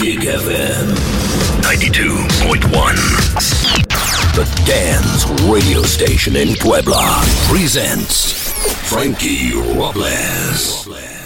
Kick FM 92.1. The dance radio station in Puebla presents Frankie Robles.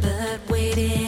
but waiting.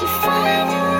you find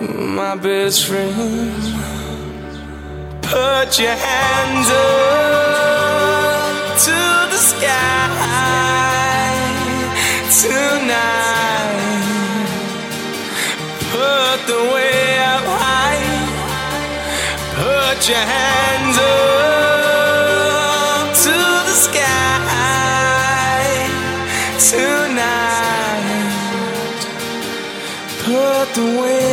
my best friend, put your hands up to the sky tonight. Put the way up high. Put your hands up to the sky tonight. Put the way